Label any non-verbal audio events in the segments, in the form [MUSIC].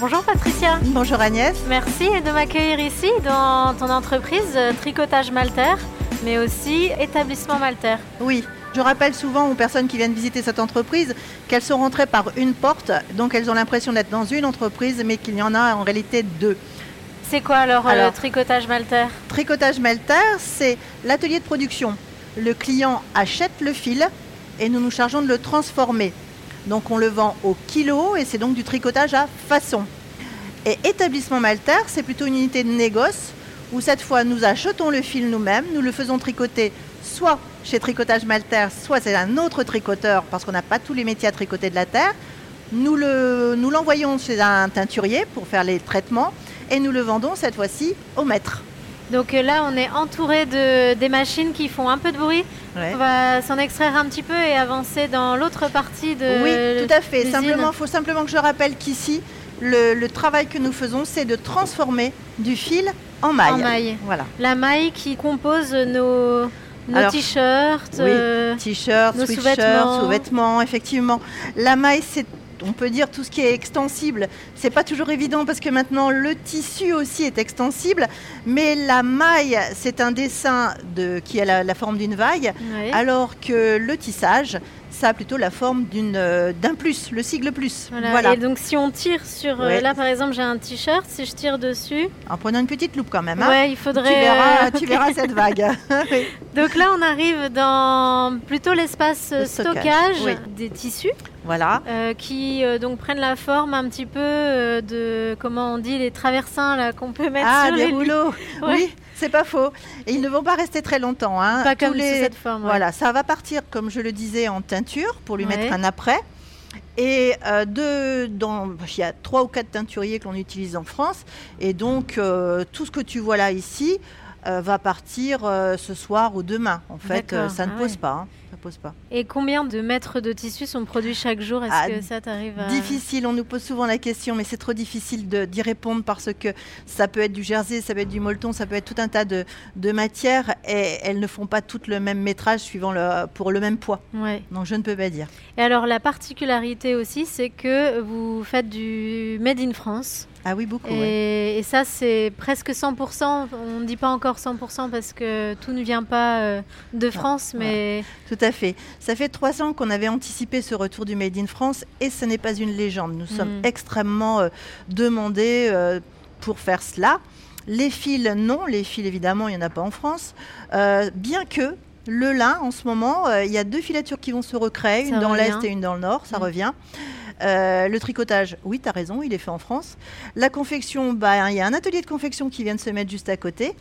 Bonjour Patricia. Bonjour Agnès. Merci de m'accueillir ici dans ton entreprise euh, Tricotage Malter, mais aussi Établissement Malter. Oui, je rappelle souvent aux personnes qui viennent visiter cette entreprise qu'elles sont rentrées par une porte, donc elles ont l'impression d'être dans une entreprise, mais qu'il y en a en réalité deux. C'est quoi alors, euh, alors Tricotage Malter? Tricotage Malter, c'est l'atelier de production. Le client achète le fil et nous nous chargeons de le transformer. Donc on le vend au kilo et c'est donc du tricotage à façon. Et établissement Malter, c'est plutôt une unité de négoce où cette fois nous achetons le fil nous-mêmes, nous le faisons tricoter soit chez Tricotage Malter, soit c'est un autre tricoteur parce qu'on n'a pas tous les métiers à tricoter de la terre. Nous l'envoyons nous chez un teinturier pour faire les traitements et nous le vendons cette fois-ci au maître. Donc euh, là, on est entouré de des machines qui font un peu de bruit. On va s'en extraire un petit peu et avancer dans l'autre partie de. Oui, tout à fait. Simplement, faut simplement que je rappelle qu'ici, le, travail que nous faisons, c'est de transformer du fil en maille. En maille. Voilà. La maille qui compose nos nos t-shirts, oui, euh, t-shirts, sweatshirts, sous-vêtements, effectivement. La maille, c'est on peut dire tout ce qui est extensible. C'est pas toujours évident parce que maintenant le tissu aussi est extensible, mais la maille, c'est un dessin de, qui a la, forme d'une vague, alors que le tissage, ça a plutôt la forme d'une euh, d'un plus, le sigle plus. Voilà. Et donc si on tire sur euh, là par exemple j'ai un t-shirt, si je tire dessus, en prenant une petite loupe quand même. Hein, ouais, il faudrait. Tu verras, euh, tu verras cette vague. [LAUGHS] [LAUGHS] Donc là on arrive dans plutôt l'espace stockage, des tissus. Voilà. qui donc prennent la forme un petit peu de comment on dit les traversins là qu'on peut mettre ah, sur les rouleaux. [LAUGHS] Oui. C'est pas faux. Et ils ne vont pas rester très longtemps. Hein. Pas comme les... cette forme. Voilà, ça va partir, comme je le disais, en teinture pour lui mettre un après. Et euh, dans, il y a trois ou quatre teinturiers que l'on utilise en France. Et donc, euh, tout ce que tu vois là ici euh, va partir ce soir ou demain. En fait, ça ne ah pose pas. Hein pose pas. Et combien de mètres de tissu sont produits chaque jour? Est-ce ah, que ça t'arrive à... Difficile, on nous pose souvent la question, mais c'est trop difficile d'y répondre parce que ça peut être du jersey, ça peut être du molleton, ça peut être tout un tas de, de matières et elles ne font pas toutes le même métrage suivant le, pour le même poids. Ouais. Donc je ne peux pas dire. Et alors la particularité aussi, c'est que vous faites du Made in France. Ah oui, beaucoup. Et, ça, c'est presque 100%. On ne dit pas encore 100% parce que tout ne vient pas euh, de France, mais... Tout à fait. Ça fait trois ans qu'on avait anticipé ce retour du Made in France et ce n'est pas une légende. Nous sommes mm. extrêmement euh, demandés euh, pour faire cela. Les fils, non. Les fils, évidemment, il n'y en a pas en France. bien que le lin, en ce moment, il y a deux filatures qui vont se recréer, une dans l'Est et une dans le Nord, ça mm. revient. Euh, le tricotage, oui, tu as raison, il est fait en France. La confection, bah, il y a un atelier de confection qui vient de se mettre juste à côté.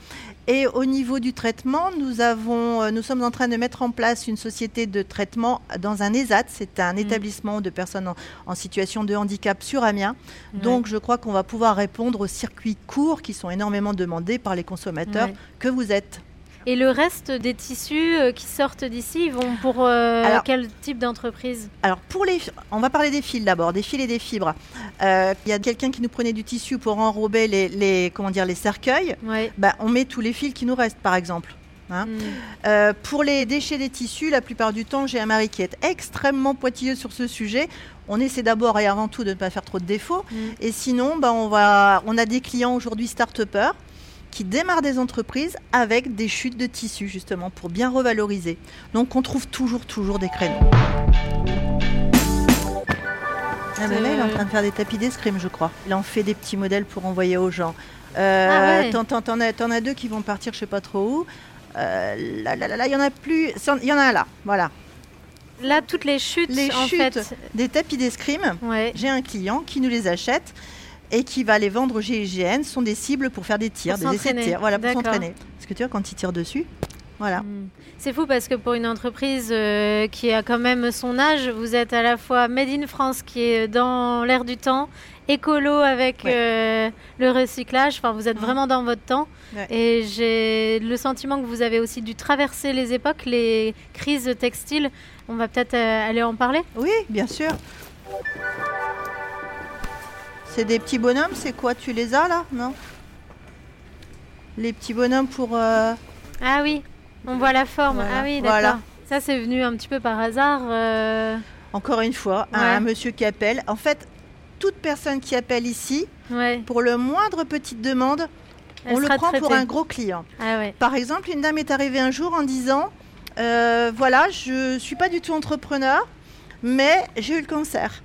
Et au niveau du traitement, nous, avons, euh, nous sommes en train de mettre en place une société de traitement dans un ESAT. C'est un mm. établissement de personnes en, situation de handicap sur Amiens. Donc, je crois qu'on va pouvoir répondre aux circuits courts qui sont énormément demandés par les consommateurs que vous êtes. Et le reste des tissus euh, qui sortent d'ici, ils vont pour euh, quel type d'entreprise? Alors pour les, on va parler des fils d'abord, des fils et des fibres. Euh, il y a quelqu'un qui nous prenait du tissu pour enrober les, comment dire, les cercueils. Bah, on met tous les fils qui nous restent, par exemple. Hein. Hmm. pour les déchets des tissus, la plupart du temps, j'ai un mari qui est extrêmement pointilleux sur ce sujet. On essaie d'abord et avant tout de ne pas faire trop de défauts. Hmm. Et sinon, bah, on, va, on a des clients aujourd'hui start-upers qui démarrent des entreprises avec des chutes de tissus justement pour bien revaloriser. Donc on trouve toujours toujours des créneaux. Ah ben là, il est en train de faire des tapis d'escrime, je crois. Il en fait des petits modèles pour envoyer aux gens. Euh, ah T'en as, as, deux qui vont partir, je sais pas trop où. Euh, là, là, là, il y en a plus. Il y en a un là, voilà. Là, toutes les chutes, les chutes des tapis d'escrime. J'ai un client qui nous les achète et qui va les vendre au GIGN sont des cibles pour faire des tirs, des essais de tir, voilà, pour s'entraîner. Parce que tu vois, quand ils tirent dessus, Voilà. Mm. C'est fou parce que pour une entreprise euh, qui a quand même son âge, vous êtes à la fois Made in France qui est dans l'air du temps, écolo avec euh, le recyclage, enfin vous êtes vraiment dans votre temps. Et j'ai le sentiment que vous avez aussi dû traverser les époques, les crises textiles. On va peut-être euh, aller en parler Oui, bien sûr. C'est des petits bonhommes, c'est quoi Tu les as là Non? Les petits bonhommes pour... Ah oui, on voit la forme. Ah oui, d'accord. Ça, c'est venu un petit peu par hasard. Euh. Encore une fois, un monsieur qui appelle. En fait, toute personne qui appelle ici, pour le moindre petite demande, on le prend pour un gros client. Ah par exemple, une dame est arrivée un jour en disant euh, Voilà, je ne suis pas du tout entrepreneur, mais j'ai eu le cancer.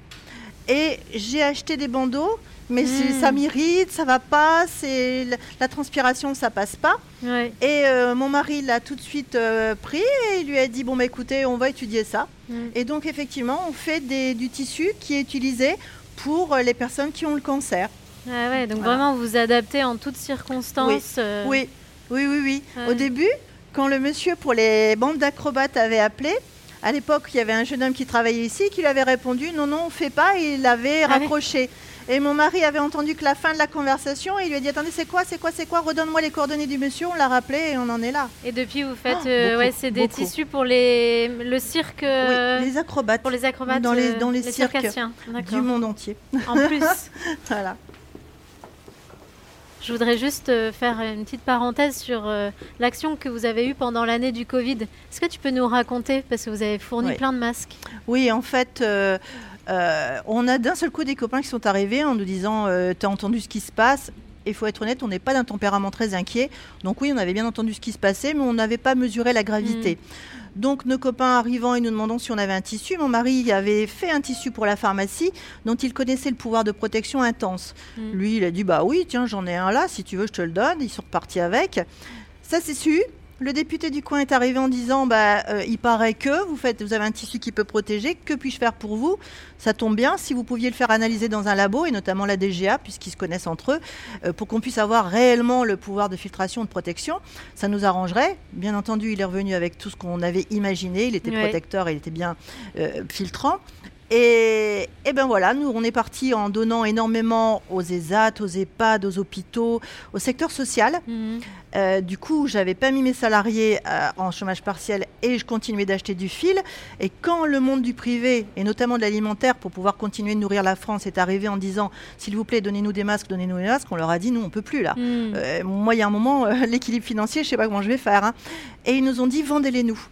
Et j'ai acheté des bandeaux mais hmm. ça m'irrite, ça va pas, c'est la, transpiration, ça passe pas. Et euh, mon mari l'a tout de suite euh, pris et il lui a dit bon bah écoutez, on va étudier ça. Hmm. Et donc effectivement, on fait du tissu qui est utilisé pour euh, les personnes qui ont le cancer. Ah ouais, donc vraiment vous adaptez en toutes circonstances. Oui, oui, oui, oui. Au début, quand le monsieur pour les bandes d'acrobates avait appelé, à l'époque, il y avait un jeune homme qui travaillait ici qui lui avait répondu non, non, on ne fait pas, et il l'avait ah raccroché. Et mon mari avait entendu que la fin de la conversation et il lui a dit Attendez, c'est quoi, c'est quoi, c'est quoi Redonne-moi les coordonnées du monsieur. On l'a rappelé et on en est là. Et depuis, vous faites. Oh, euh, ouais, c'est des tissus pour les, le cirque. Euh, oui, les acrobates. Pour les acrobates. Dans les, dans les, cirques du monde entier. En plus. [LAUGHS] voilà. Je voudrais juste euh, faire une petite parenthèse sur l'action que vous avez eue pendant l'année du Covid. Est-ce que tu peux nous raconter Parce que vous avez fourni plein de masques. Oui, en fait, euh, on a d'un seul coup des copains qui sont arrivés en nous disant euh, T'as entendu ce qui se passe il faut être honnête, on n'est pas d'un tempérament très inquiet. Donc oui, on avait bien entendu ce qui se passait, mais on n'avait pas mesuré la gravité. Mm. Donc nos copains arrivant et nous demandant si on avait un tissu, mon mari avait fait un tissu pour la pharmacie dont il connaissait le pouvoir de protection intense. Mm. Lui, il a dit bah oui, tiens, j'en ai un là, si tu veux, je te le donne. Ils sont repartis avec. Ça c'est su. Le député du coin est arrivé en disant bah, euh, il paraît que vous, faites, vous avez un tissu qui peut protéger, que puis-je faire pour vous? Ça tombe bien, si vous pouviez le faire analyser dans un labo, et notamment la DGA, puisqu'ils se connaissent entre eux, euh, pour qu'on puisse avoir réellement le pouvoir de filtration, de protection, ça nous arrangerait. Bien entendu, il est revenu avec tout ce qu'on avait imaginé, il était protecteur, il était bien euh, filtrant. Et, et, ben voilà, nous on est parti en donnant énormément aux ESAT, aux EHPAD, aux hôpitaux, au secteur social. Mhm. Euh, du coup, j'avais pas mis mes salariés euh, en chômage partiel et je continuais d'acheter du fil. Et quand le monde du privé, et notamment de l'alimentaire, pour pouvoir continuer de nourrir la France, est arrivé en disant s'il vous plaît, donnez-nous des masques, donnez-nous des masques, on leur a dit nous on peut plus là. Mhm. Euh, moi, il y a un moment, [LAUGHS] l'équilibre financier, je sais pas comment je vais faire. Hein. Et ils nous ont dit vendez-les nous.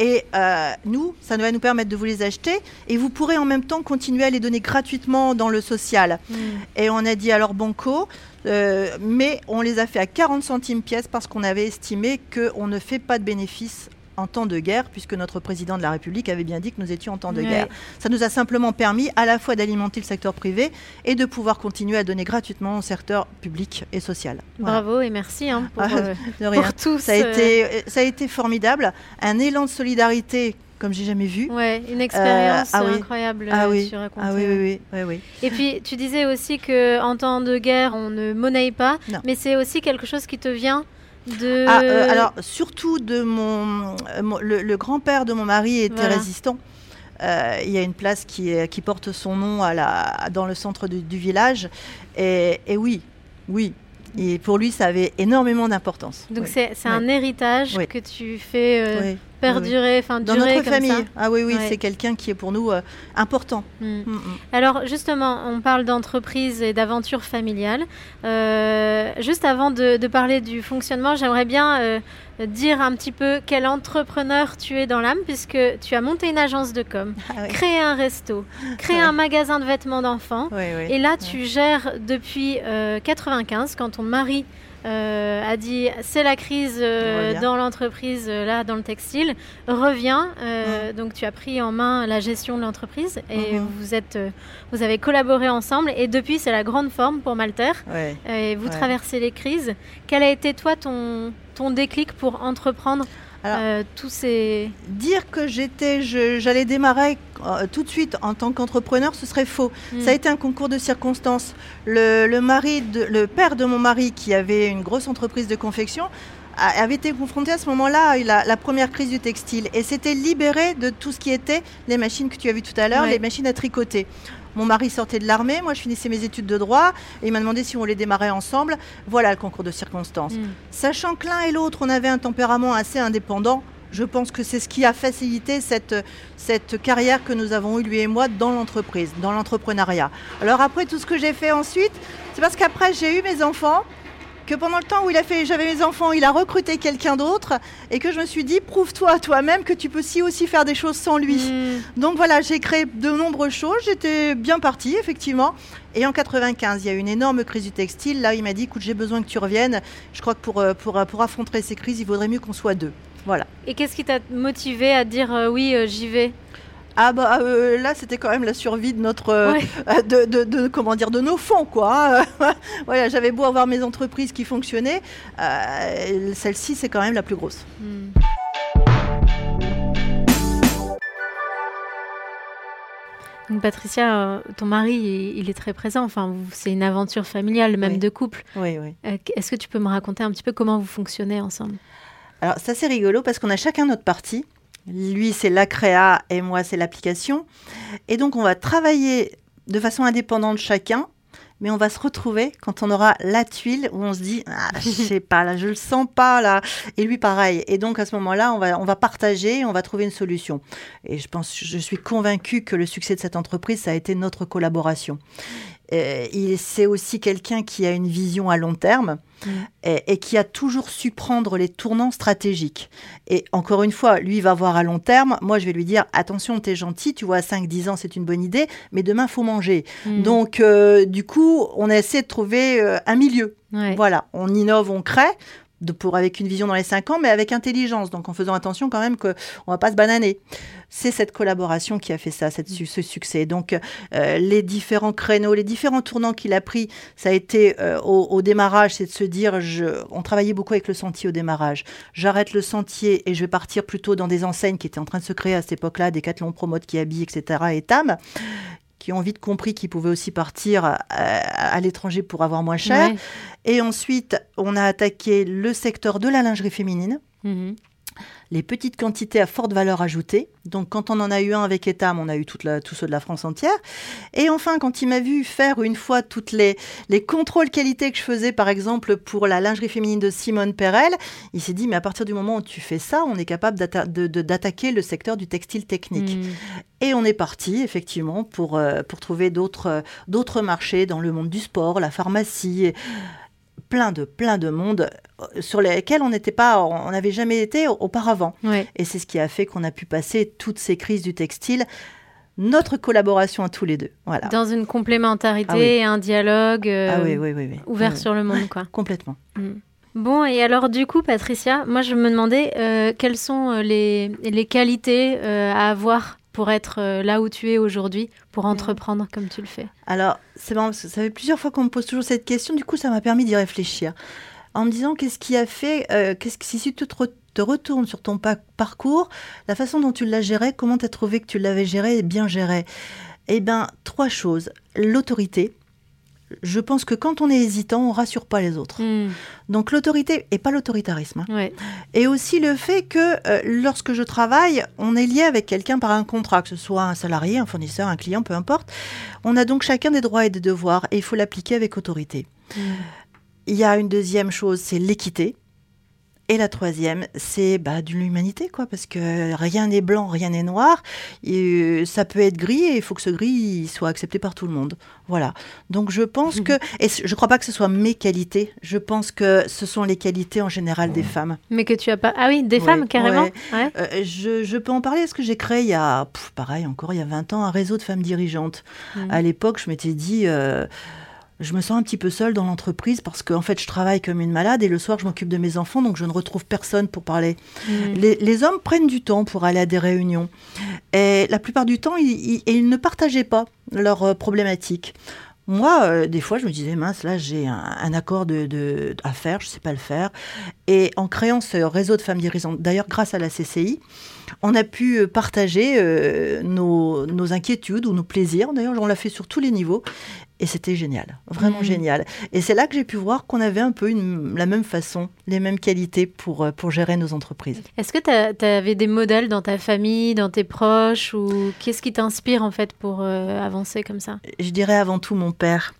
Et euh, nous, ça va nous permettre de vous les acheter et vous pourrez en même temps continuer à les donner gratuitement dans le social. Mm. Et on a dit alors banco, euh, mais on les a fait à 40 centimes pièce parce qu'on avait estimé qu'on ne fait pas de bénéfice en temps de guerre, puisque notre président de la République avait bien dit que nous étions en temps de guerre. Ça nous a simplement permis à la fois d'alimenter le secteur privé et de pouvoir continuer à donner gratuitement au secteur public et social. Bravo et merci hein, pour, ah, euh. Ça a, été, ça a été formidable, un élan de solidarité comme j'ai jamais vu. Ouais, une expérience euh, ah incroyable. Ah oui. ah oui, oui, oui, oui, Et puis tu disais aussi que en temps de guerre, on ne monnaie pas, mais c'est aussi quelque chose qui te vient de... Ah, euh, alors, surtout de mon. le, grand-père de mon mari était résistant. Euh, il y a une place qui, qui porte son nom à la, dans le centre du village. Et, et, oui, oui. Et pour lui, ça avait énormément d'importance. Donc c'est un héritage que tu fais euh, perdurer, enfin dans notre famille. Ah oui, oui, c'est quelqu'un qui est pour nous euh, important. Mm. Mm, mm. Alors justement, on parle d'entreprise et d'aventure familiale. Euh, juste avant de, parler du fonctionnement, j'aimerais bien euh, dire un petit peu quel entrepreneur tu es dans l'âme, puisque tu as monté une agence de com, ah créé un resto, créé un magasin de vêtements d'enfants, et là tu gères depuis 95, quand ton mari euh, a dit c'est la crise euh, dans l'entreprise, euh, là, dans le textile, reviens. Donc, tu as pris en main la gestion de l'entreprise et mhm. vous, êtes, vous avez collaboré ensemble. Et depuis, c'est la grande forme pour Malter. et vous traversez les crises. Quel a été, toi, ton, ton déclic pour entreprendre euh, tous ces... Dire que j'étais, j'allais démarrer euh, tout de suite en tant qu'entrepreneur, ce serait faux. Hmm. Ça a été un concours de circonstances. Le, mari, le père de mon mari, qui avait une grosse entreprise de confection, avait été confrontée à ce moment-là à la, la, première crise du textile et s'était libérée de tout ce qui était les machines que tu as vues tout à l'heure, les machines à tricoter. Mon mari sortait de l'armée, moi je finissais mes études de droit et il m'a demandé si on voulait démarrer ensemble. Voilà le concours de circonstances. Mm. Sachant que l'un et l'autre, on avait un tempérament assez indépendant, je pense que c'est ce qui a facilité cette, cette carrière que nous avons eue, lui et moi, dans l'entreprise, dans l'entrepreneuriat. Alors après, tout ce que j'ai fait ensuite, c'est parce qu'après, j'ai eu mes enfants, que pendant le temps où il a fait, j'avais mes enfants, il a recruté quelqu'un d'autre, et que je me suis dit, prouve-toi toi-même que tu peux si aussi faire des choses sans lui. Hmm. Donc voilà, j'ai créé de nombreuses choses, j'étais bien partie, effectivement. Et en 95, il y a eu une énorme crise du textile. Là, il m'a dit, écoute, j'ai besoin que tu reviennes. Je crois que pour, euh, pour, pour affronter ces crises, il vaudrait mieux qu'on soit deux. Voilà. Et qu'est-ce qui t'a motivé à dire euh, oui, euh, j'y vais ah bah euh, là c'était quand même la survie de notre [LAUGHS] de, comment dire de nos fonds quoi. Hein. [LAUGHS] voilà, j'avais beau avoir mes entreprises qui fonctionnaient, celle-ci c'est quand même la plus grosse. Hmm. Patricia, ton mari, il est très présent. Enfin, c'est une aventure familiale, même de couple. Oui, oui. Est-ce que tu peux me raconter un petit peu comment vous fonctionnez ensemble? Alors ça c'est rigolo parce qu'on a chacun notre partie. Lui c'est la créa et moi c'est l'application. Et donc on va travailler de façon indépendante chacun, mais on va se retrouver quand on aura la tuile où on se dit ah, je [LAUGHS] sais pas là, je le sens pas là et lui pareil. Et donc à ce moment-là, on va on va partager, on va trouver une solution. Et je pense je suis convaincue que le succès de cette entreprise ça a été notre collaboration. Euh, il c'est aussi quelqu'un qui a une vision à long terme mm. et, qui a toujours su prendre les tournants stratégiques. Et encore une fois, lui va voir à long terme. Moi, je vais lui dire attention, t'es gentil, tu vois, à 5-10 ans, c'est une bonne idée, mais demain, faut manger. Mm. Donc, euh, du coup, on essaie de trouver euh, un milieu. Voilà, on innove, on crée pour, avec une vision dans les cinq ans, mais avec intelligence, donc en faisant attention quand même qu'on ne va pas se bananer. C'est cette collaboration qui a fait ça, ce succès. Donc euh, les différents créneaux, les différents tournants qu'il a pris, ça a été euh, au, démarrage, c'est de se dire, je, on travaillait beaucoup avec le sentier au démarrage. J'arrête le sentier et je vais partir plutôt dans des enseignes qui étaient en train de se créer à cette époque-là, des Decathlon, Promote, qui habillent, etc. et TAM qui ont vite compris qu'ils pouvaient aussi partir euh, à, l'étranger pour avoir moins cher. Et ensuite, on a attaqué le secteur de la lingerie féminine. Mhm les petites quantités à forte valeur ajoutée. Donc quand on en a eu un avec Etam, on a eu toute la, tous ceux de la France entière. Et enfin, quand il m'a vu faire une fois toutes les, les contrôles qualité que je faisais, par exemple pour la lingerie féminine de Simone Perel, il s'est dit, mais à partir du moment où tu fais ça, on est capable d'attaquer le secteur du textile technique. Hmm. Et on est parti, effectivement, pour, euh, pour trouver d'autres marchés dans le monde du sport, la pharmacie plein de plein de monde euh, sur lesquels on n'était pas, on n'avait jamais été auparavant. Et c'est ce qui a fait qu'on a pu passer toutes ces crises du textile notre collaboration à tous les deux. Voilà. Dans une complémentarité, ah un dialogue euh, ah ouvert sur le monde. Quoi. [LAUGHS] Complètement. Mm. Bon, et alors du coup, Patricia, moi je me demandais euh, quelles sont les, les qualités à avoir pour être euh, là où tu es aujourd'hui, pour entreprendre comme tu le fais. Alors, c'est marrant parce que ça fait plusieurs fois qu'on me pose toujours cette question, du coup, ça m'a permis d'y réfléchir. En me disant, qu'est-ce qui a fait, euh, qu'est-ce que, si tu te, te, retournes sur ton parcours, la façon dont tu l'as géré, comment tu as trouvé que tu l'avais géré et bien géré? Eh bien, trois choses. L'autorité, je pense que quand on est hésitant, on rassure pas les autres. Hmm. Donc l'autorité et pas l'autoritarisme. Hein. Et aussi le fait que euh, lorsque je travaille, on est lié avec quelqu'un par un contrat, que ce soit un salarié, un fournisseur, un client, peu importe. On a donc chacun des droits et des devoirs et il faut l'appliquer avec autorité. Hmm. Il y a une deuxième chose, c'est l'équité. Et la troisième, c'est bah, de l'humanité, quoi, parce que rien n'est blanc, rien n'est noir. Et, euh, ça peut être gris et il faut que ce gris soit accepté par tout le monde. Voilà. Donc je pense mhm. que, et je ne crois pas que ce soit mes qualités, je pense que ce sont les qualités en général des femmes. Mais que tu as pas. Ah oui, des femmes carrément euh, je, peux en parler parce que j'ai créé il y a, pareil, encore il y a 20 ans, un réseau de femmes dirigeantes. Mhm. À l'époque, je m'étais dit. Euh, je me sens un petit peu seule dans l'entreprise parce qu'en fait, je travaille comme une malade et le soir, je m'occupe de mes enfants, donc je ne retrouve personne pour parler. Mm. Les, hommes prennent du temps pour aller à des réunions. Et la plupart du temps, ils, ne partageaient pas leurs euh, problématiques. Moi, euh, des fois, je me disais, mince, là, j'ai un, accord de, à faire, je ne sais pas le faire. Et en créant ce réseau de femmes dirigeantes, d'ailleurs, grâce à la CCI, on a pu euh, partager nos, nos, inquiétudes ou nos plaisirs. D'ailleurs, on l'a fait sur tous les niveaux. Et c'était génial, vraiment Mhm. génial. Et c'est là que j'ai pu voir qu'on avait un peu une- la même façon, les mêmes qualités pour, euh, pour gérer nos entreprises. Est-ce que tu avais des modèles dans ta famille, dans tes proches, ou qu'est-ce qui t'inspire en fait pour euh, avancer comme ça? Je dirais avant tout mon père.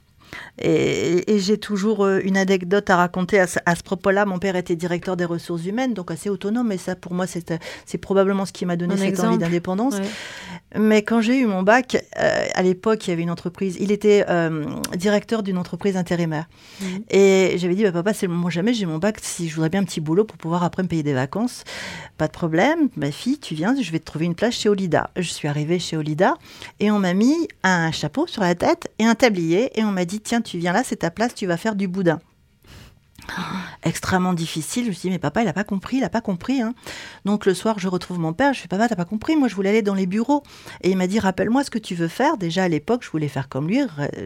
Et, et j'ai toujours euh, une anecdote à raconter à, ce- propos-là. Mon père était directeur des ressources humaines, donc assez autonome, et ça, pour moi, c'est probablement ce qui m'a donné Un cette exemple. envie d'indépendance. Ouais. Mais quand j'ai eu mon bac, euh, à l'époque, il y avait une entreprise. Il était euh, directeur d'une entreprise intérimaire. Mhm. Et j'avais dit, bah, papa, c'est le moment jamais, j'ai mon bac, si je voudrais bien un petit boulot pour pouvoir après me payer des vacances. Pas de problème, ma fille, tu viens, je vais te trouver une place chez Olida. Je suis arrivée chez Olida et on m'a mis un chapeau sur la tête et un tablier et on m'a dit, tiens, tu viens là, c'est ta place, tu vas faire du boudin. Extrêmement difficile. Je me suis dit, mais papa, il n'a pas compris, il n'a pas compris. hein. Donc le soir, je retrouve mon père. Je fais, papa, t'as pas compris. Moi, je voulais aller dans les bureaux. Et il m'a dit, rappelle-moi ce que tu veux faire. Déjà, à l'époque, je voulais faire comme lui,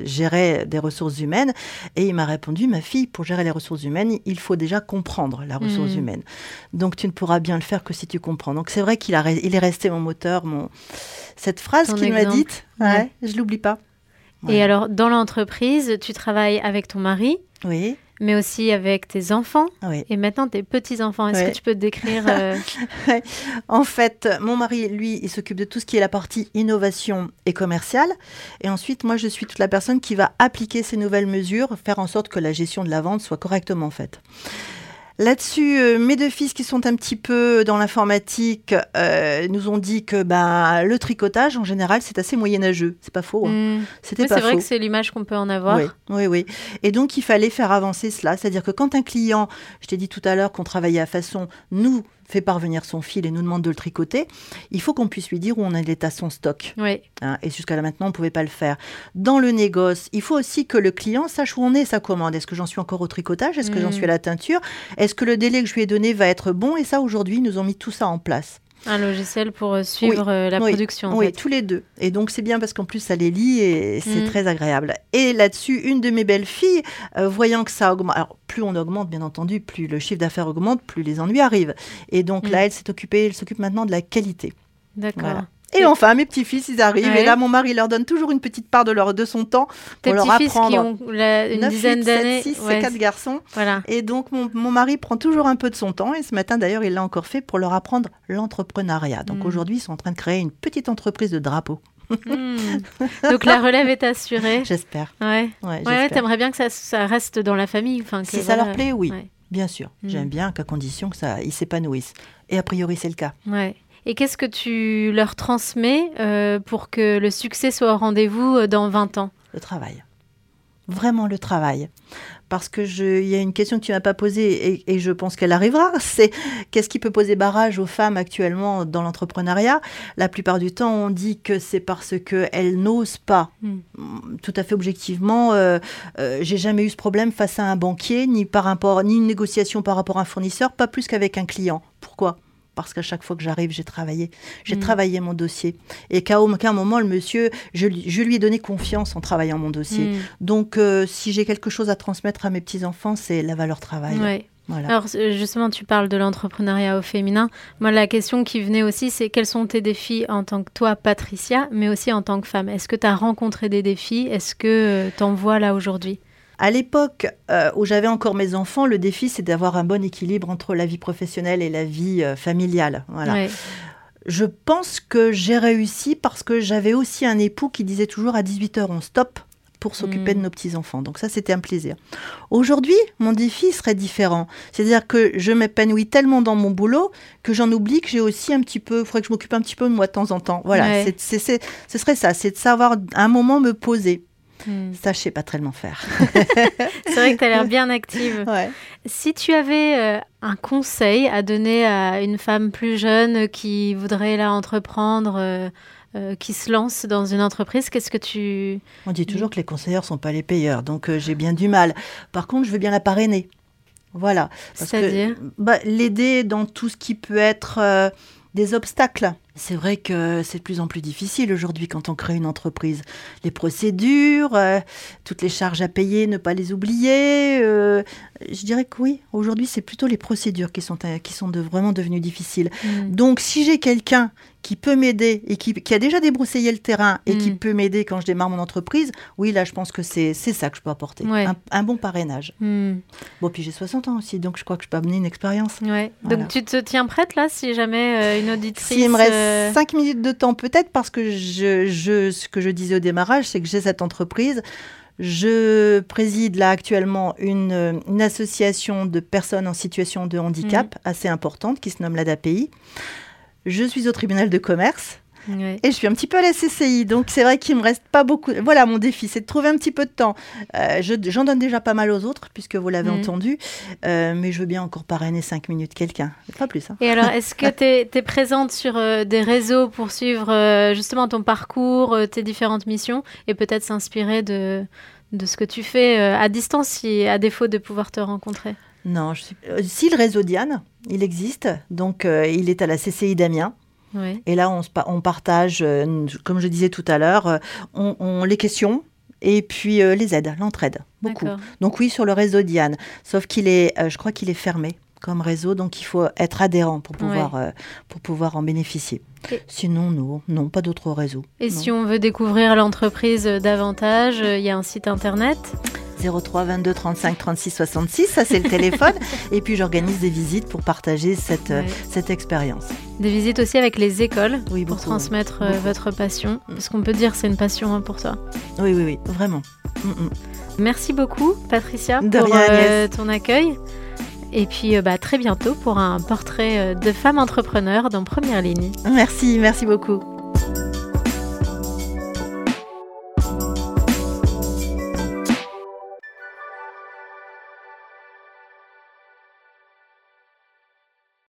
gérer des ressources humaines. Et il m'a répondu, ma fille, pour gérer les ressources humaines, il faut déjà comprendre la ressource Mhm. humaine. Donc tu ne pourras bien le faire que si tu comprends. Donc c'est vrai qu'il a, il est resté mon moteur, mon... cette phrase qu'il m'a dite, ouais, je l'oublie pas. Et alors, dans l'entreprise, tu travailles avec ton mari, Oui, mais aussi avec tes enfants oui. et maintenant tes petits-enfants. Est-ce que tu peux te décrire euh, [LAUGHS] En fait, mon mari, lui, il s'occupe de tout ce qui est la partie innovation et commerciale. Et ensuite, moi, je suis toute la personne qui va appliquer ces nouvelles mesures, faire en sorte que la gestion de la vente soit correctement faite. Là-dessus, euh, mes deux fils qui sont un petit peu dans l'informatique euh, nous ont dit que bah, le tricotage, en général, c'est assez moyenâgeux. C'est pas faux. hein. hmm, C'était C'est vrai que c'est l'image qu'on peut en avoir. Oui, oui, oui. Et donc, il fallait faire avancer cela. C'est-à-dire que quand un client, je t'ai dit tout à l'heure qu'on travaillait à façon, nous fait parvenir son fil et nous demande de le tricoter, il faut qu'on puisse lui dire où on est à son stock. Oui. hein. et jusqu'à là maintenant, on ne pouvait pas le faire. Dans le négoce, il faut aussi que le client sache où on est sa commande. Est-ce que j'en suis encore au tricotage? Est-ce que j'en Mm. suis à la teinture? Est-ce que le délai que je lui ai donné va être bon? Et ça, aujourd'hui, ils nous ont mis tout ça en place. Un logiciel pour euh, suivre euh, la oui, production. en Oui, fait. tous les deux. Et donc c'est bien parce qu'en plus ça les lie et c'est Mm. très agréable. Et là-dessus, une de mes belles filles, euh, voyant que ça augmente, alors plus on augmente bien entendu, plus le chiffre d'affaires augmente, plus les ennuis arrivent. Et donc Mm. là, elle s'est occupée, elle s'occupe maintenant de la qualité. D'accord. Voilà. Et enfin, mes petits-fils, ils arrivent. Ouais. Et là, mon mari leur donne toujours une petite part de, leur, de son temps Tes pour leur petits-fils qui apprendre. ont la- une 9, dizaine 8, 7, d'années. 6 ouais, et 4 garçons. Voilà. Et donc, mon, mon mari prend toujours un peu de son temps. Et ce matin, d'ailleurs, il l'a encore fait pour leur apprendre l'entrepreneuriat. Donc Mm. aujourd'hui, ils sont en train de créer une petite entreprise de drapeaux. Hmm. Donc la relève est assurée. [LAUGHS] J'espère. Ouais. Ouais, Ouais, j'espère. t'aimerais bien que ça, ça reste dans la famille. Enfin, que, Si ça leur plaît, oui, Ouais. bien sûr. Mm. J'aime bien qu'à condition que ça, ils s'épanouissent. Et a priori, c'est le cas. Ouais. Et qu'est-ce que tu leur transmets euh, pour que le succès soit au rendez-vous euh, dans 20 ans? Le travail. Vraiment le travail. Parce que il y a une question que tu m'as pas posée et, et je pense qu'elle arrivera. [LAUGHS] C'est qu'est-ce qui peut poser barrage aux femmes actuellement dans l'entrepreneuriat? La plupart du temps, on dit que c'est parce que elles n'osent pas. Mm. Mm, Tout à fait objectivement, euh, euh, j'ai jamais eu ce problème face à un banquier, ni par rapport, ni une négociation par rapport à un fournisseur, pas plus qu'avec un client. Pourquoi? Parce qu'à chaque fois que j'arrive, j'ai travaillé. J'ai Mm. travaillé mon dossier. Et qu'à aucun moment, le monsieur, je, lui- je lui ai donné confiance en travaillant mon dossier. Hmm. Donc, euh, si j'ai quelque chose à transmettre à mes petits-enfants, c'est la valeur travail. Ouais. Voilà. Alors euh, justement, tu parles de l'entrepreneuriat au féminin. Moi, la question qui venait aussi, c'est quels sont tes défis en tant que toi, Patricia, mais aussi en tant que femme? Est-ce que tu as rencontré des défis? Est-ce que tu en vois là aujourd'hui? À l'époque euh, où j'avais encore mes enfants, le défi, c'est d'avoir un bon équilibre entre la vie professionnelle et la vie euh, familiale. Voilà. Ouais. Je pense que j'ai réussi parce que j'avais aussi un époux qui disait toujours à 18h, on stoppe pour s'occuper Mm. de nos petits-enfants. Donc ça, c'était un plaisir. Aujourd'hui, mon défi serait différent. C'est-à-dire que je m'épanouis tellement dans mon boulot que j'en oublie que j'ai aussi un petit peu, il faudrait que je m'occupe un petit peu de moi de temps en temps. Voilà, Ouais. c'est- c'est- c'est- ce serait ça, c'est de savoir un moment me poser. Hmm. Ça, je sais pas tellement faire. [LAUGHS] C'est vrai que tu as l'air bien active. Ouais. Si tu avais euh, un conseil à donner à une femme plus jeune qui voudrait là entreprendre, euh, euh, qui se lance dans une entreprise, qu'est-ce que tu... On dit toujours que les conseilleurs sont pas les payeurs, donc j'ai bien du mal. Par contre, je veux bien la parrainer. Voilà. C'est-à-dire? bah, L'aider dans tout ce qui peut être des obstacles. C'est vrai que c'est de plus en plus difficile aujourd'hui quand on crée une entreprise. Les procédures, euh, toutes les charges à payer, ne pas les oublier. Euh, je dirais que oui, aujourd'hui c'est plutôt les procédures qui sont, qui sont de, vraiment devenues difficiles. Mm. Donc si j'ai quelqu'un qui peut m'aider et qui, a déjà débroussaillé le terrain et qui mm. peut m'aider quand je démarre mon entreprise, oui, là, je pense que c'est ça que je peux apporter. Un, bon parrainage. Mm. Bon, puis j'ai 60 ans aussi, donc je crois que je peux amener une expérience. Ouais. Donc tu te tiens prête là, si jamais euh, une auditrice. S'il me reste 5 euh, minutes de temps, peut-être, parce que je, je, ce que je disais au démarrage, c'est que j'ai cette entreprise. Je préside là actuellement une, une, association de personnes en situation de handicap mm. assez importante qui se nomme l'ADAPI je suis au tribunal de commerce. Et je suis un petit peu à la CCI, donc c'est vrai qu'il me reste pas beaucoup. Voilà, mon défi, c'est de trouver un petit peu de temps. Euh, j'en donne déjà pas mal aux autres, puisque vous l'avez mm. entendu, euh, mais je veux bien encore parrainer 5 minutes quelqu'un, pas plus. Hein. Et alors, est-ce que [LAUGHS] tu es, présente sur euh, des réseaux pour suivre justement ton parcours, tes différentes missions, et peut-être s'inspirer de, de ce que tu fais à distance, si, à défaut de pouvoir te rencontrer? Non, je suis... Si le réseau Diane, il existe, donc euh, il est à la CCI d'Amiens. Et là, on, on partage, euh, comme je disais tout à l'heure, on, les questions et puis les aides, l'entraide, beaucoup. Donc oui, sur le réseau Diane, sauf qu'il est, je crois qu'il est fermé comme réseau, donc il faut être adhérent pour pouvoir, pour pouvoir en bénéficier. Sinon, non, non, pas d'autres réseaux. Et si on veut découvrir l'entreprise davantage, il y a un site internet? 03 22 35 36 66, ça c'est le téléphone. [LAUGHS] et puis j'organise des visites pour partager cette, euh, cette expérience. Des visites aussi avec les écoles pour transmettre euh, votre passion. Mm. Parce qu'on peut dire c'est une passion hein, pour toi. Oui, oui, oui, vraiment. Mm, mm. Merci beaucoup, Patricia, pour euh, ton accueil. Et puis bah, très bientôt pour un portrait de femme entrepreneur dans Première Ligne. Merci, merci beaucoup.